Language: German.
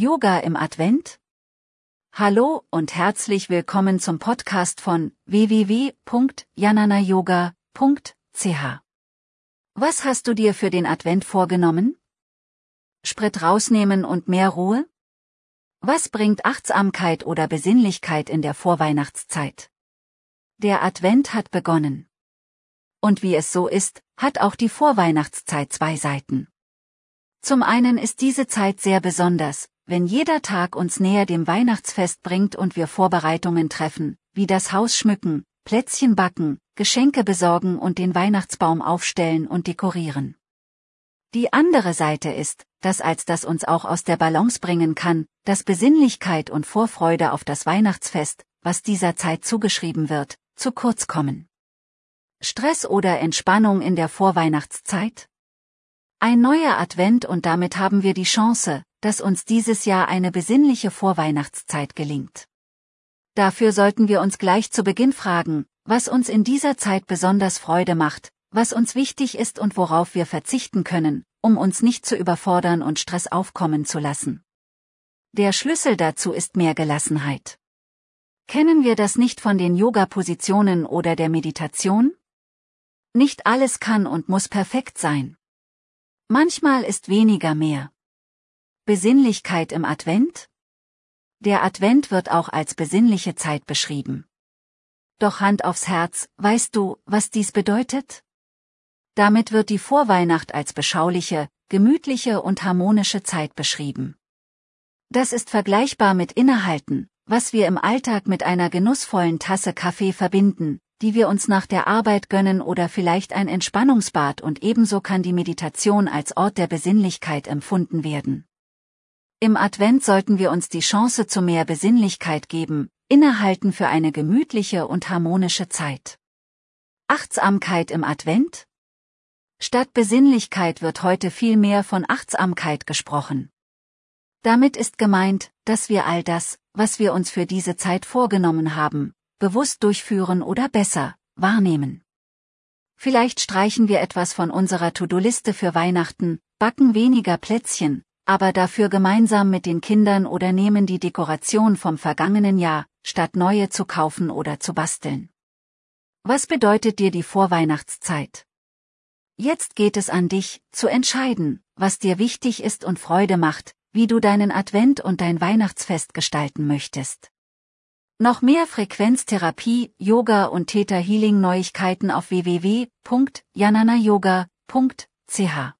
Yoga im Advent? Hallo und herzlich willkommen zum Podcast von www.jananayoga.ch. Was hast du dir für den Advent vorgenommen? Sprit rausnehmen und mehr Ruhe? Was bringt Achtsamkeit oder Besinnlichkeit in der Vorweihnachtszeit? Der Advent hat begonnen. Und wie es so ist, hat auch die Vorweihnachtszeit zwei Seiten. Zum einen ist diese Zeit sehr besonders, wenn jeder Tag uns näher dem Weihnachtsfest bringt und wir Vorbereitungen treffen, wie das Haus schmücken, Plätzchen backen, Geschenke besorgen und den Weihnachtsbaum aufstellen und dekorieren. Die andere Seite ist, dass als das uns auch aus der Balance bringen kann, dass Besinnlichkeit und Vorfreude auf das Weihnachtsfest, was dieser Zeit zugeschrieben wird, zu kurz kommen. Stress oder Entspannung in der Vorweihnachtszeit? Ein neuer Advent und damit haben wir die Chance, dass uns dieses Jahr eine besinnliche Vorweihnachtszeit gelingt. Dafür sollten wir uns gleich zu Beginn fragen, was uns in dieser Zeit besonders Freude macht, was uns wichtig ist und worauf wir verzichten können, um uns nicht zu überfordern und Stress aufkommen zu lassen. Der Schlüssel dazu ist mehr Gelassenheit. Kennen wir das nicht von den Yoga-Positionen oder der Meditation? Nicht alles kann und muss perfekt sein. Manchmal ist weniger mehr. Besinnlichkeit im Advent? Der Advent wird auch als besinnliche Zeit beschrieben. Doch Hand aufs Herz, weißt du, was dies bedeutet? Damit wird die Vorweihnacht als beschauliche, gemütliche und harmonische Zeit beschrieben. Das ist vergleichbar mit Innehalten, was wir im Alltag mit einer genussvollen Tasse Kaffee verbinden, die wir uns nach der Arbeit gönnen oder vielleicht ein Entspannungsbad und ebenso kann die Meditation als Ort der Besinnlichkeit empfunden werden. Im Advent sollten wir uns die Chance zu mehr Besinnlichkeit geben, innehalten für eine gemütliche und harmonische Zeit. Achtsamkeit im Advent? Statt Besinnlichkeit wird heute viel mehr von Achtsamkeit gesprochen. Damit ist gemeint, dass wir all das, was wir uns für diese Zeit vorgenommen haben, bewusst durchführen oder besser, wahrnehmen. Vielleicht streichen wir etwas von unserer To-Do-Liste für Weihnachten, backen weniger Plätzchen, aber dafür gemeinsam mit den Kindern oder nehmen die Dekoration vom vergangenen Jahr, statt neue zu kaufen oder zu basteln. Was bedeutet dir die Vorweihnachtszeit? Jetzt geht es an dich, zu entscheiden, was dir wichtig ist und Freude macht, wie du deinen Advent und dein Weihnachtsfest gestalten möchtest. Noch mehr Frequenztherapie, Yoga und Theta Healing Neuigkeiten auf www.jananayoga.ch